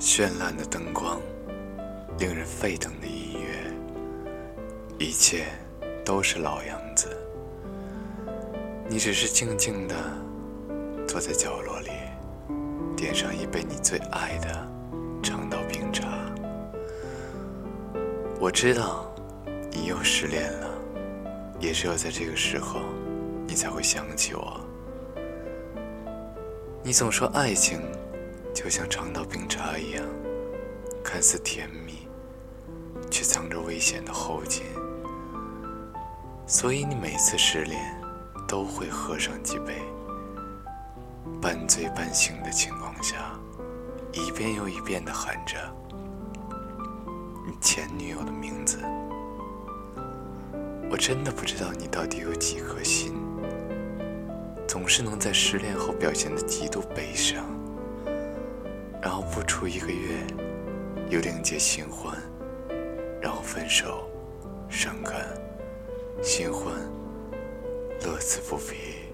绚烂的灯光，令人沸腾的音乐，一切都是老样子。你只是静静的坐在角落里，点上一杯你最爱的长岛冰茶。我知道你又失恋了，也只有在这个时候，你才会想起我。你总说爱情。就像长岛冰茶一样，看似甜蜜，却藏着危险的后劲。所以你每次失恋，都会喝上几杯，半醉半醒的情况下，一遍又一遍的喊着你前女友的名字。我真的不知道你到底有几颗心，总是能在失恋后表现的极度悲伤。然后不出一个月，又另结新欢，然后分手，伤感，新欢，乐此不疲。